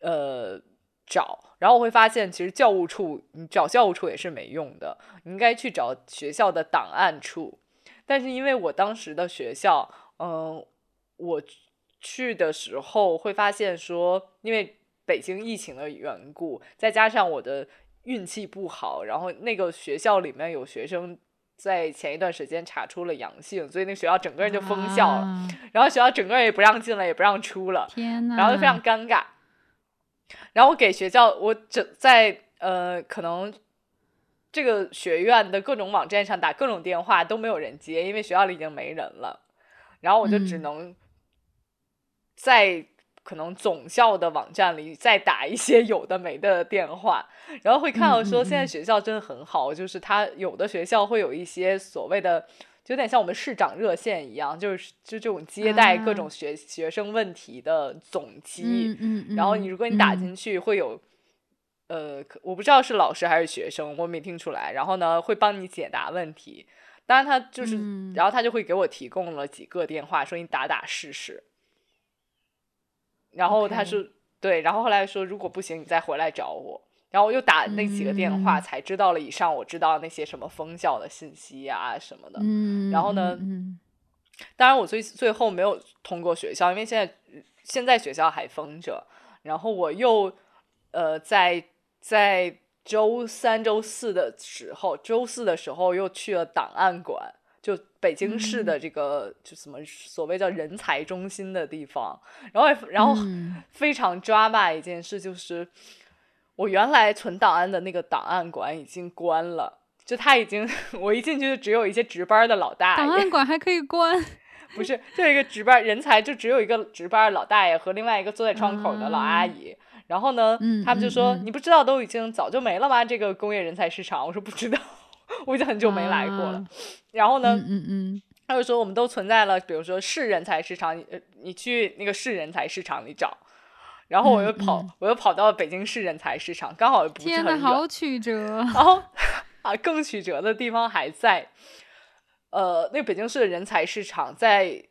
B: 呃。找，然后我会发现，其实教务处你找教务处也是没用的，你应该去找学校的档案处。但是因为我当时的学校，嗯，我去的时候会发现说，因为北京疫情的缘故，再加上我的运气不好，然后那个学校里面有学生在前一段时间查出了阳性，所以那学校整个人就封校了，然后学校整个人也不让进了，也不让出了，
A: 天呐，
B: 然后就非常尴尬。然后我给学校，我整在呃，可能这个学院的各种网站上打各种电话都没有人接，因为学校里已经没人了。然后我就只能在可能总校的网站里再打一些有的没的电话，然后会看到说现在学校真的很好，就是他有的学校会有一些所谓的。就有点像我们市长热线一样，就是就这种接待各种学学生问题的总机。
A: 嗯嗯。
B: 然后你如果你打进去，会有，呃，我不知道是老师还是学生，我没听出来。然后呢，会帮你解答问题。当然他就是，然后他就会给我提供了几个电话，说你打打试试。然后他说对，然后后来说如果不行，你再回来找我。然后我又打那几个电话，才知道了以上我知道那些什么封校的信息啊什么的。嗯然后呢，当然我最最后没有通过学校，因为现在现在学校还封着。然后我又呃在在周三、周四的时候，周四的时候又去了档案馆，就北京市的这个就什么所谓叫人才中心的地方。然后然后非常抓马一件事就是。我原来存档案的那个档案馆已经关了，就他已经，我一进去就只有一些值班的老大爷。
A: 档案馆还可以关？
B: 不是，就一个值班人才，就只有一个值班老大爷和另外一个坐在窗口的老阿姨。然后呢，他们就说：“你不知道都已经早就没了吗？这个工业人才市场。”我说：“不知道，我已经很久没来过了。”然后呢，
A: 嗯嗯，
B: 他就说我们都存在了，比如说市人才市场，你去那个市人才市场里找，然后我又跑，我又跑到北京市人才市场，刚好不是很远，
A: 好曲折。
B: 然后啊，更曲折的地方还在，呃，那北京市的人才市场在。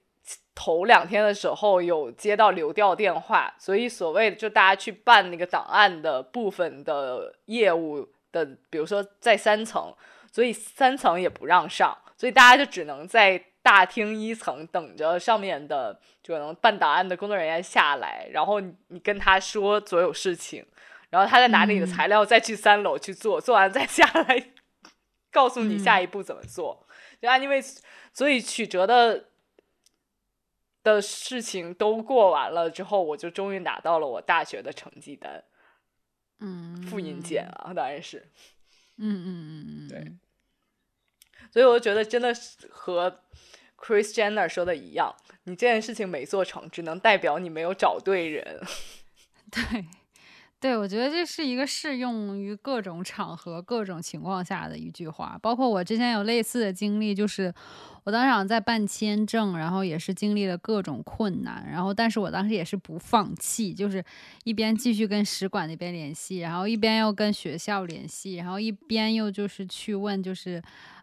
B: 头两天的时候有接到流调电话，所以所谓的就大家去办那个档案的部分的业务的，比如说在三层，所以三层也不让上，所以大家就只能在大厅一层等着上面的就能办档案的工作人员下来，然后你跟他说所有事情，然后他再拿着你的材料再去三楼去做，做完再下来 告诉你下一步怎么做。就因为所以曲折的。的事情都过完了之后，我就终于拿到了我大学的成绩单，
A: 嗯，
B: 复印件啊，当然是，
A: 嗯嗯嗯嗯，
B: 对，所以我就觉得真的是和 Chris Jenner 说的一样，你这件事情没做成，只能代表你没有找对人，
A: 对。对，我觉得这是一个适用于各种场合、各种情况下的一句话。包括我之前有类似的经历，就是我当时在办签证，然后也是经历了各种困难，然后但是我当时也是不放弃，就是一边继续跟使馆那边联系，然后一边又跟学校联系，然后一边又就是去问，就是。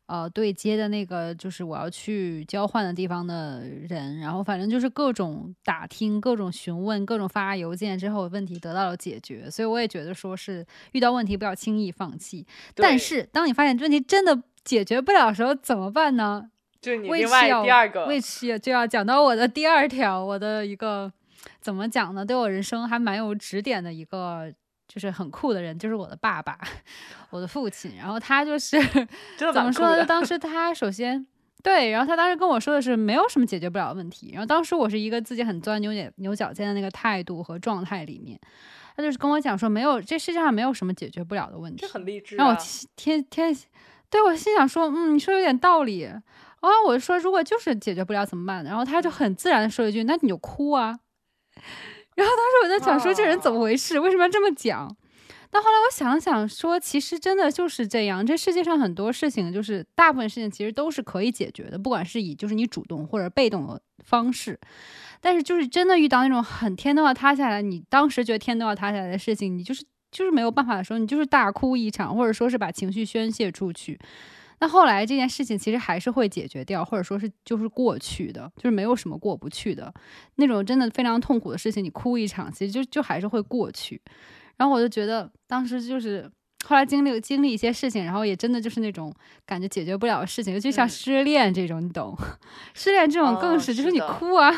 A: 呃，对接的那个就是我要去交换的地方的人，然后反正就是各种打听、各种询问、各种发邮件之后，问题得到了解决。所以我也觉得说是遇到问题不要轻易放弃。但是当你发现问题真的解决不了的时候，怎么办呢？
B: 就你另外第二个
A: ，，which 就要讲到我的第二条，我的一个怎么讲呢？对我人生还蛮有指点的一个。就是很酷的人，就是我的爸爸，我的父亲。然后他就是 怎么说呢？当时 他首先对，然后他当时跟我说的是没有什么解决不了的问题。然后当时我是一个自己很钻牛角牛角尖的那个态度和状态里面，他就是跟我讲说没有这世界上没有什么解决不了的问题，
B: 这很励志。
A: 然后我天天对我心想说，嗯，你说有点道理啊。我说如果就是解决不了怎么办？然后他就很自然的说一句，那你就哭啊。然后当时我在想说这人怎么回事？为什么要这么讲？但后来我想了想，说其实真的就是这样。这世界上很多事情，就是大部分事情其实都是可以解决的，不管是以就是你主动或者被动的方式。但是就是真的遇到那种很天都要塌下来，你当时觉得天都要塌下来的事情，你就是就是没有办法的时候，你就是大哭一场，或者说是把情绪宣泄出去。那后来这件事情其实还是会解决掉，或者说是就是过去的，就是没有什么过不去的那种真的非常痛苦的事情，你哭一场，其实就就还是会过去。然后我就觉得当时就是后来经历经历一些事情，然后也真的就是那种感觉解决不了的事情，尤其像失恋这种，你懂？失恋这种更是，就是你哭啊。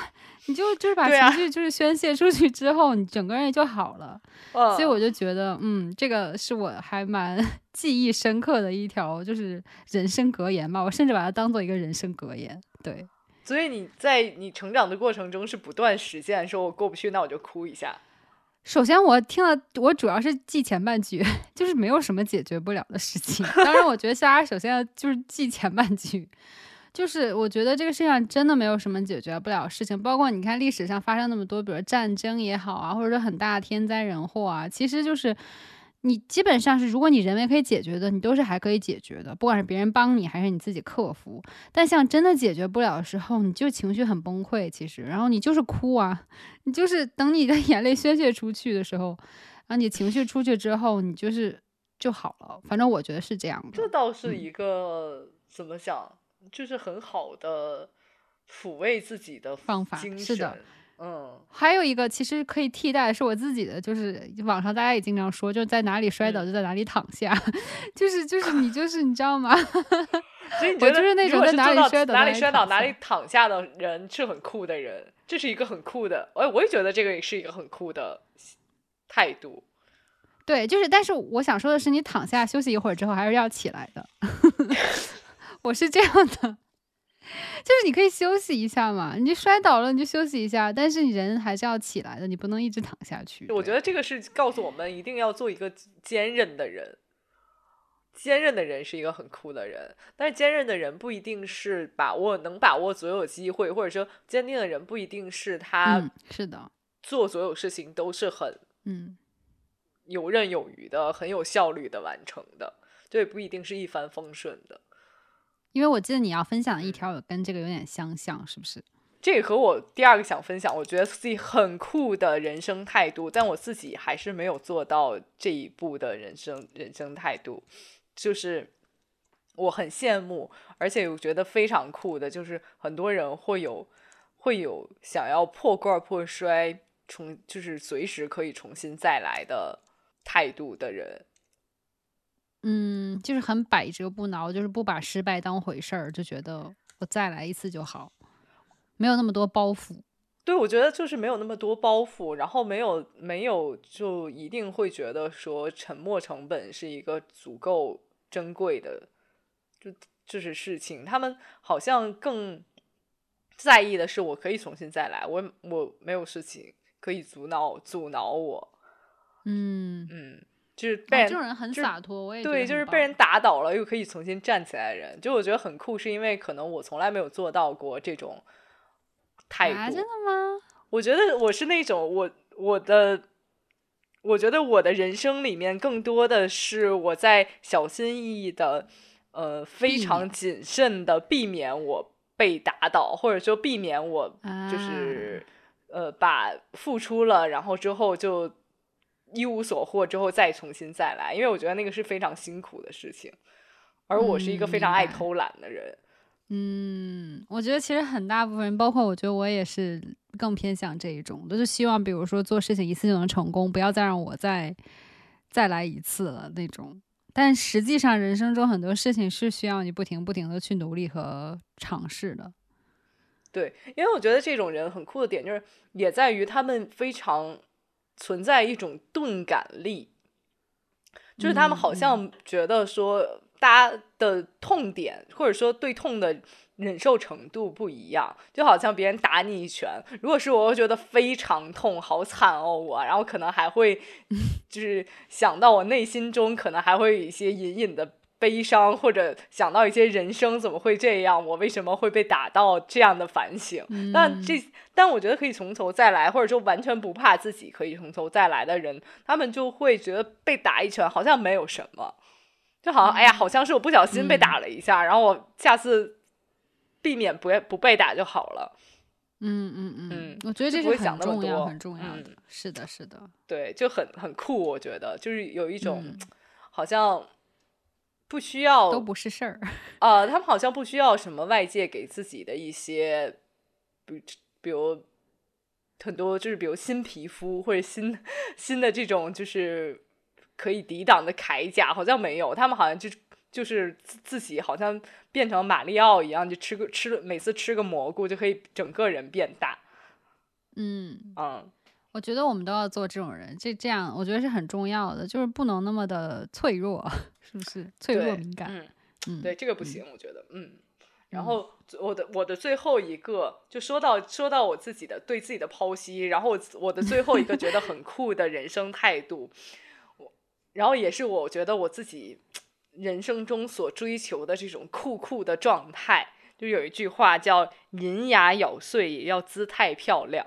A: 你就就是把情绪就是宣泄出去之后，你整个人就好了。所以我就觉得，嗯，这个是我还蛮 记忆深刻的一条，就是人生格言吧。我甚至把它当做一个人生格言。对。
B: 所以你在你成长的过程中是不断实现，说我过不去，那我就哭一下。
A: 首先，我听了，我主要是记前半句，就是没有什么解决不了的事情。当然，我觉得大家首先要就是记前半句。就是我觉得这个世界上真的没有什么解决不了事情，包括你看历史上发生那么多，比如战争也好啊，或者说很大的天灾人祸啊，其实就是你基本上是，如果你人为可以解决的，你都是还可以解决的，不管是别人帮你还是你自己克服。但像真的解决不了的时候，你就情绪很崩溃，其实，然后你就是哭啊，你就是等你的 眼泪宣泄出去的时候，然后你情绪出去之后，你就是就好了。反正我觉得是这样的。
B: 这倒是一个怎么讲？就是很好的抚慰自己的
A: 方法，是的，
B: 嗯，
A: 还有一个其实可以替代，是我自己的，就是网上大家也经常说，就在哪里摔倒就在哪里躺下，就是就是你就是你知道吗？
B: 所以
A: 我就是那种在哪里
B: 摔
A: 倒哪里
B: 摔倒哪里躺下的人是很酷的人，这是一个很酷的，哎，我也觉得这个也是一个很酷的态度。
A: 对，就是，但是我想说的是，你躺下休息一会儿之后，还是要起来的。我是这样的，就是你可以休息一下嘛，你摔倒了你就休息一下，但是你人还是要起来的，你不能一直躺下去。
B: 我觉得这个是告诉我们一定要做一个坚韧的人，坚韧的人是一个很酷的人，但是坚韧的人不一定是把握能把握所有机会，或者说坚定的人不一定是他
A: 是的
B: 做所有事情都是很
A: 嗯
B: 游刃有余的，很有效率的完成的，这也不一定是一帆风顺的。
A: 因为我记得你要分享的一条有跟这个有点相像，是不是？
B: 这个和我第二个想分享，我觉得自己很酷的人生态度，但我自己还是没有做到这一步的人生人生态度，就是我很羡慕，而且我觉得非常酷的，就是很多人会有会有想要破罐破摔，重就是随时可以重新再来的态度的人。
A: 嗯，就是很百折不挠，就是不把失败当回事儿，就觉得我再来一次就好，没有那么多包袱。
B: 对，我觉得就是没有那么多包袱，然后没有没有就一定会觉得说沉没成本是一个足够珍贵的，就就是事情。他们好像更在意的是我可以重新再来，我我没有事情可以阻挠阻挠我。
A: 嗯
B: 嗯。就是被
A: 这种人很洒脱，我也
B: 对，就是被人打倒了又可以重新站起来的人，就我觉得很酷，是因为可能我从来没有做到过这种态度。
A: 真的吗？
B: 我觉得我是那种我我的，我觉得我的人生里面更多的是我在小心翼翼的，呃，非常谨慎的避免我被打倒，或者说避免我就是呃把付出了，然后之后就。一无所获之后再重新再来，因为我觉得那个是非常辛苦的事情，而我是一个非常爱偷懒的人。
A: 嗯，我觉得其实很大部分人，包括我觉得我也是更偏向这一种，都是希望，比如说做事情一次就能成功，不要再让我再再来一次了那种。但实际上，人生中很多事情是需要你不停不停的去努力和尝试的。
B: 对，因为我觉得这种人很酷的点就是，也在于他们非常。存在一种钝感力，就是他们好像觉得说，大家的痛点或者说对痛的忍受程度不一样，就好像别人打你一拳，如果是我，会觉得非常痛，好惨哦，我，然后可能还会 就是想到我内心中可能还会有一些隐隐的。悲伤，或者想到一些人生怎么会这样，我为什么会被打到这样的反省？但这，但我觉得可以从头再来，或者说完全不怕自己可以从头再来的人，他们就会觉得被打一拳好像没有什么，就好像哎呀，好像是我不小心被打了一下，然后我下次避免不不被打就好了。
A: 嗯嗯嗯，我觉得这是很重要很重要的，是的，是的，
B: 对，就很很酷，我觉得就是有一种好像。不需要
A: 都不是事儿
B: 啊，他们好像不需要什么外界给自己的一些，比比如很多就是比如新皮肤或者新新的这种就是可以抵挡的铠甲，好像没有，他们好像就就是自己好像变成马里奥一样，就吃个吃每次吃个蘑菇就可以整个人变大。
A: 嗯
B: 嗯，
A: 我觉得我们都要做这种人，这这样我觉得是很重要的，就是不能那么的脆弱。是不是脆弱敏感？
B: 嗯嗯，对这个不行，我觉得嗯。然后我的我的最后一个就说到说到我自己的对自己的剖析，然后我的最后一个觉得很酷的人生态度，我然后也是我觉得我自己人生中所追求的这种酷酷的状态，就有一句话叫“银牙咬碎也要姿态漂亮”。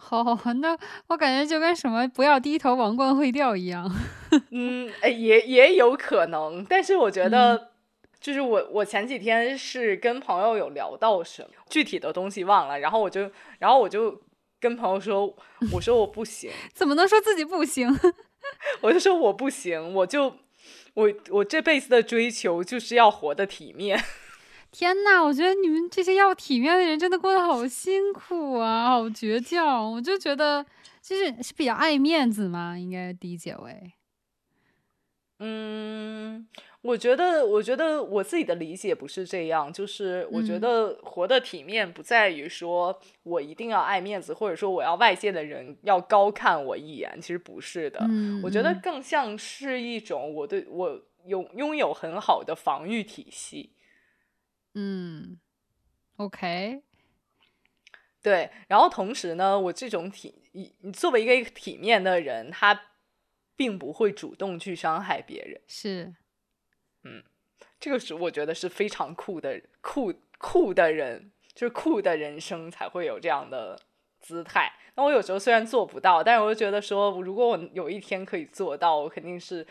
A: 好，那我感觉就跟什么不要低头王冠会掉一样。
B: 嗯，也也有可能，但是我觉得，就是我我前几天是跟朋友有聊到什么具体的东西忘了，然后我就然后我就跟朋友说，我说我不行，
A: 怎么能说自己不行？
B: 我就说我不行，我就我我这辈子的追求就是要活得体面。
A: 天呐，我觉得你们这些要体面的人真的过得好辛苦啊，好倔强。我就觉得，就是是比较爱面子嘛，应该理解为。
B: 嗯，我觉得，我觉得我自己的理解不是这样，就是我觉得活得体面不在于说我一定要爱面子，或者说我要外界的人要高看我一眼，其实不是的。我觉得更像是一种我对我有拥有很好的防御体系。
A: 嗯，OK，
B: 对，然后同时呢，我这种体，你作为一个体面的人，他并不会主动去伤害别人，
A: 是，
B: 嗯，这个是我觉得是非常酷的酷酷的人，就是酷的人生才会有这样的姿态。那我有时候虽然做不到，但是我就觉得说，如果我有一天可以做到，我肯定是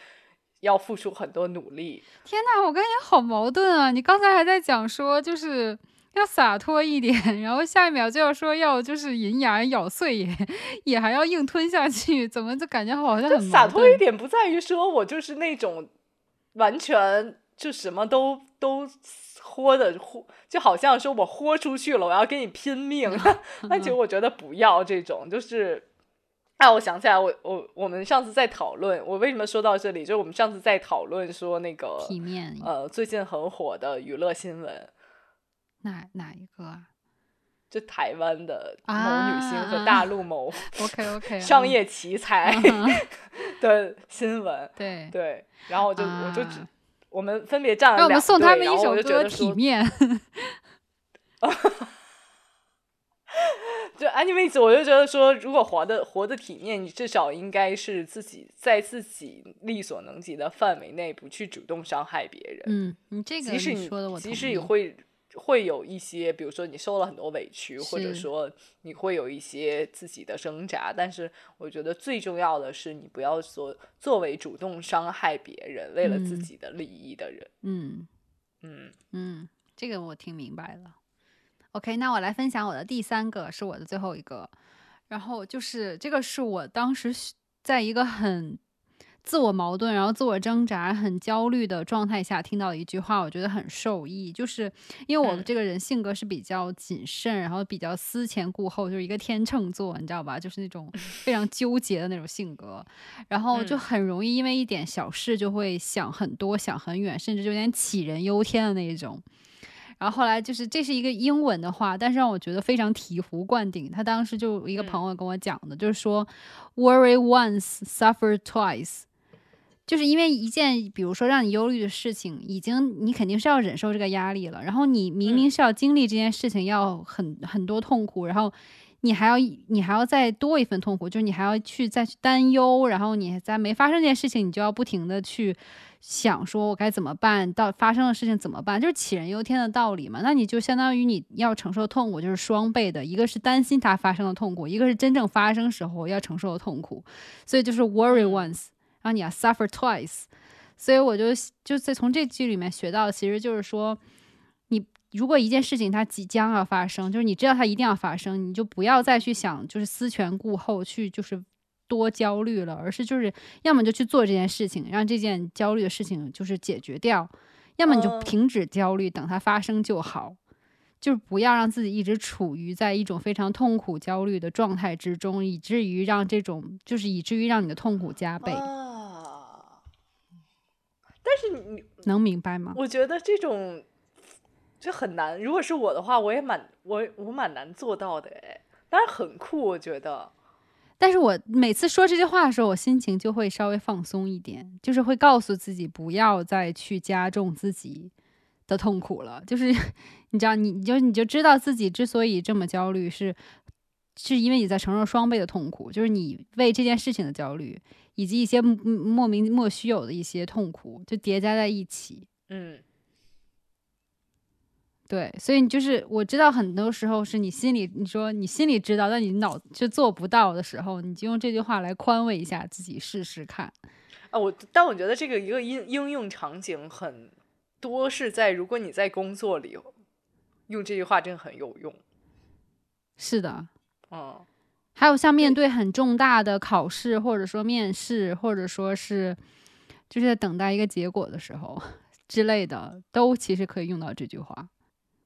B: 要付出很多努力。
A: 天呐，我跟你好矛盾啊！你刚才还在讲说就是要洒脱一点，然后下一秒就要说要就是银牙咬碎也 也还要硬吞下去，怎么就感觉好像很
B: 洒脱一点？不在于说我就是那种完全就什么都都豁的豁，就好像说我豁出去了，我要跟你拼命。那其实我觉得不要这种，就是。哎，我想起来，我我我们上次在讨论，我为什么说到这里，就是我们上次在讨论说那个
A: 体面，
B: 呃，最近很火的娱乐新闻，
A: 哪哪一个啊？
B: 就台湾的某女星和大陆某
A: OK OK
B: 商业奇才 的新闻，
A: 对
B: 对，然后我就我就只我们分别站了两
A: 队，我们送他们一首
B: 歌《
A: 体面》。
B: 就 anyways，我就觉得说，如果活的活的体面，你至少应该是自己在自己力所能及的范围内，不去主动伤害别人。
A: 嗯，你这个
B: 即使
A: 你说的我
B: 即使你会会有一些，比如说你受了很多委屈，或者说你会有一些自己的挣扎，但是我觉得最重要的是，你不要做作为主动伤害别人，为了自己的利益的人。
A: 嗯
B: 嗯
A: 嗯，这个我听明白了。OK，那我来分享我的第三个，是我的最后一个。然后就是这个是我当时在一个很自我矛盾、然后自我挣扎、很焦虑的状态下听到的一句话，我觉得很受益。就是因为我这个人性格是比较谨慎，然后比较思前顾后，就是一个天秤座，你知道吧？就是那种 非常纠结的那种性格，然后就很容易因为一点小事就会想很多、想很远，甚至有点杞人忧天的那一种。然后后来就是，这是一个英文的话，但是让我觉得非常醍醐灌顶。他当时就一个朋友跟我讲的，就是说，worry once, suffer twice，就是因为一件比如说让你忧虑的事情，已经你肯定是要忍受这个压力了。然后你明明是要经历这件事情，要很很多痛苦，然后你还要你还要再多一份痛苦，就是你还要去再去担忧，然后你在没发生这件事情，你就要不停的去。想说，我该怎么办？到发生的事情怎么办？就是杞人忧天的道理嘛。那你就相当于你要承受痛苦，就是双倍的，一个是担心它发生的痛苦，一个是真正发生时候要承受的痛苦。所以就是 worry once，然后你要 suffer twice。所以我就就在从这句里面学到，其实就是说，你如果一件事情它即将要发生，就是你知道它一定要发生，你就不要再去想，就是思前顾后去，就是。多焦虑了，而是就是要么就去做这件事情，让这件焦虑的事情就是解决掉；要么你就停止焦虑，等它发生就好。就是不要让自己一直处于在一种非常痛苦、焦虑的状态之中，以至于让这种就是以至于让你的痛苦加倍。
B: 啊！但是你
A: 能明白吗？
B: 我觉得这种就很难。如果是我的话，我也蛮我我蛮难做到的哎。但是很酷，我觉得。
A: 但是我每次说这句话的时候，我心情就会稍微放松一点，就是会告诉自己不要再去加重自己的痛苦了。就是 你知道，你你就你就知道自己之所以这么焦虑，是是因为你在承受双倍的痛苦，就是你为这件事情的焦虑，以及一些莫名莫须有的一些痛苦，就叠加在一起。
B: 嗯。
A: 对，所以你就是我知道，很多时候是你心里你说你心里知道，但你脑就做不到的时候，你就用这句话来宽慰一下自己，试试看。
B: 啊，我但我觉得这个一个应应用场景很多是在如果你在工作里用这句话，真的很有用。
A: 是的，
B: 嗯，
A: 还有像面对很重大的考试，或者说面试，或者说是就是在等待一个结果的时候 之类的，都其实可以用到这句话。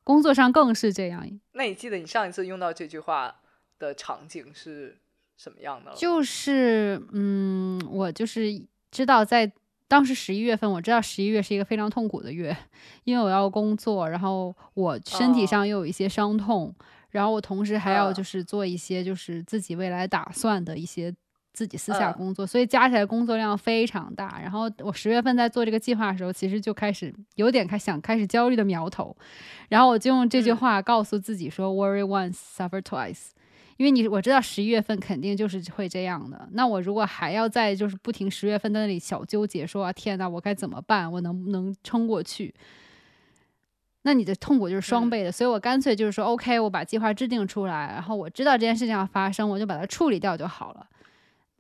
A: 工作上更是这样。
B: 那你记得你上一次用到这句话的场景是什么样的？
A: 就是，嗯，我就是知道，在当时十一月份，我知道十一月是一个非常痛苦的月，因为我要工作，然后我身体上又有一些伤痛，然后我同时还要就是做一些就是自己未来打算的一些。自己私下工作，所以加起来工作量非常大。然后我十月份在做这个计划的时候，其实就开始有点开想开始焦虑的苗头。然后我就用这句话告诉自己说：“Worry once, suffer twice。”因为你我知道十一月份肯定就是会这样的。那我如果还要在就是不停十月份在那里小纠结，说啊天呐，我该怎么办？我能不能撑过去？那你的痛苦就是双倍的。所以我干脆就是说：“OK，我把计划制定出来，然后我知道这件事情要发生，我就把它处理掉就好了。”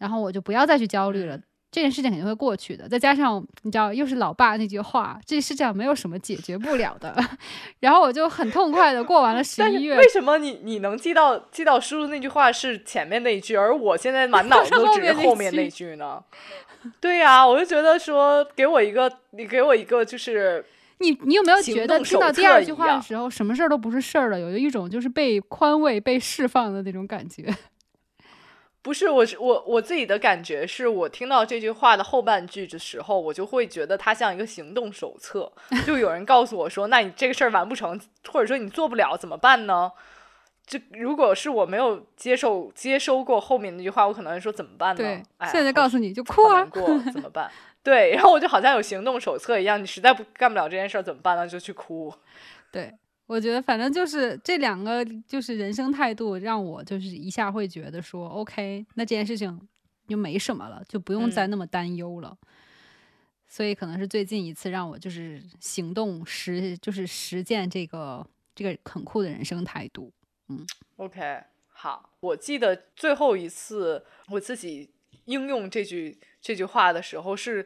A: 然后我就不要再去焦虑了，这件事情肯定会过去的。再加上你知道，又是老爸那句话，这世界上没有什么解决不了的。然后我就很痛快的过完了 十一月。
B: 为什么你你能记到记到叔叔那句话是前面那一句，而我现在满脑 子都只是后面那句呢？对呀，我就觉得说，给我一个，你给我一个，就是
A: 你你有没有觉得听到第二句话的时候，什么事儿都不是事儿了，有一种就是被宽慰、被释放的那种感觉。
B: 不是，我是我我自己的感觉是，我听到这句话的后半句的时候，我就会觉得它像一个行动手册。就有人告诉我说：“那你这个事儿完不成，或者说你做不了，怎么办呢？”就如果是我没有接受接收过后面那句话，我可能说怎么办呢？
A: 对，
B: 现
A: 在告诉你就哭啊，
B: 过怎么办？对，然后我就好像有行动手册一样，你实在不干不了这件事儿怎么办呢？就去哭。
A: 对。我觉得反正就是这两个，就是人生态度，让我就是一下会觉得说，OK，那这件事情就没什么了，就不用再那么担忧了。所以可能是最近一次让我就是行动实，就是实践这个这个很酷的人生态度。嗯
B: ，OK，好，我记得最后一次我自己应用这句这句话的时候，是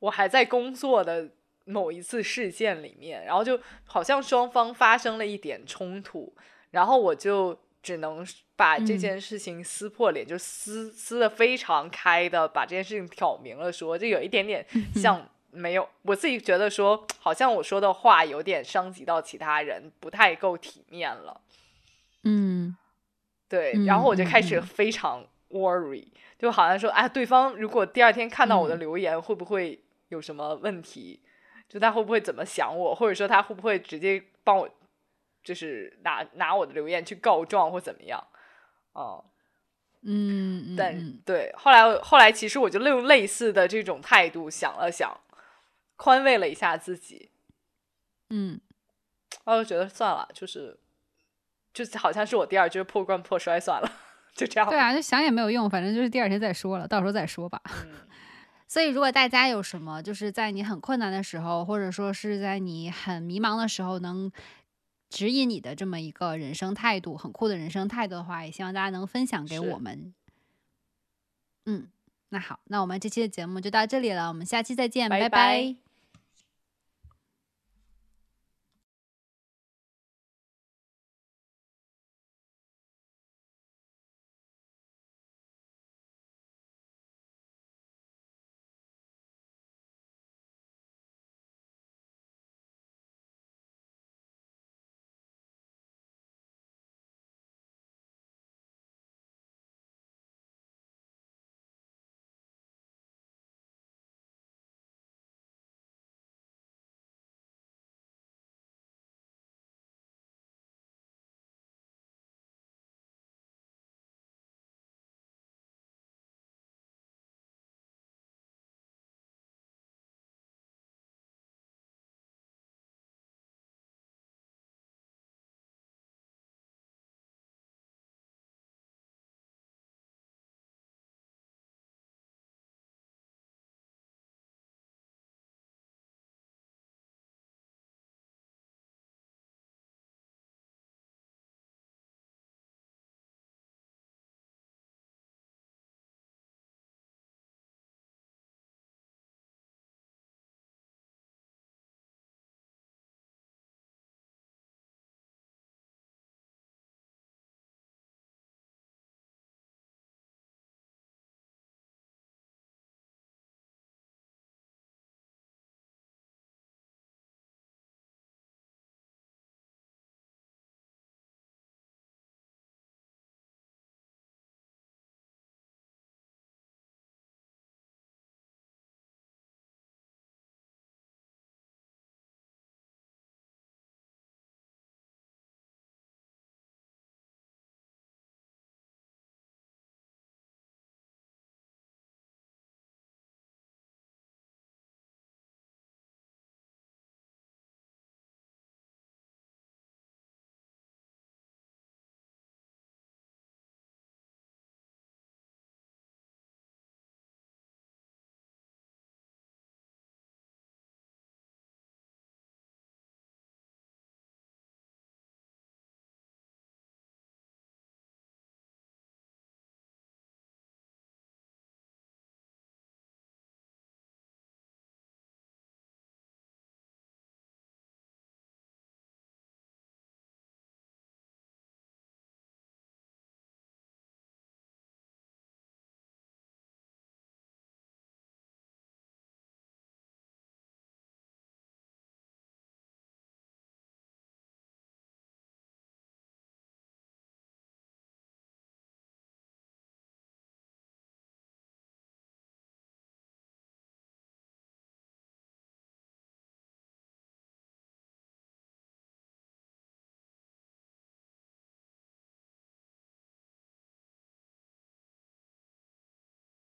B: 我还在工作的。某一次事件里面，然后就好像双方发生了一点冲突，然后我就只能把这件事情撕破脸，就撕撕的非常开的把这件事情挑明了说，就有一点点像没有我自己觉得说，好像我说的话有点伤及到其他人，不太够体面了。
A: 嗯，
B: 对，然后我就开始非常 worry，就好像说，哎，对方如果第二天看到我的留言，会不会有什么问题？就他会不会怎么想我，或者说他会不会直接帮我，就是拿拿我的留言去告状或怎么样？哦，
A: 嗯，
B: 但对，后来后来其实我就用类似的这种态度想了想，宽慰了一下自己。
A: 嗯，
B: 我就觉得算了，就是就好像是我第二就是破罐破摔算了，就这样。
A: 对啊，就想也没有用，反正就是第二天再说了，到时候再说吧。所以，如果大家有什么，就是在你很困难的时候，或者说是在你很迷茫的时候，能指引你的这么一个人生态度，很酷的人生态度的话，也希望大家能分享给我们。嗯，那好，那我们这期的节目就到这里了，我们下期再见，拜拜。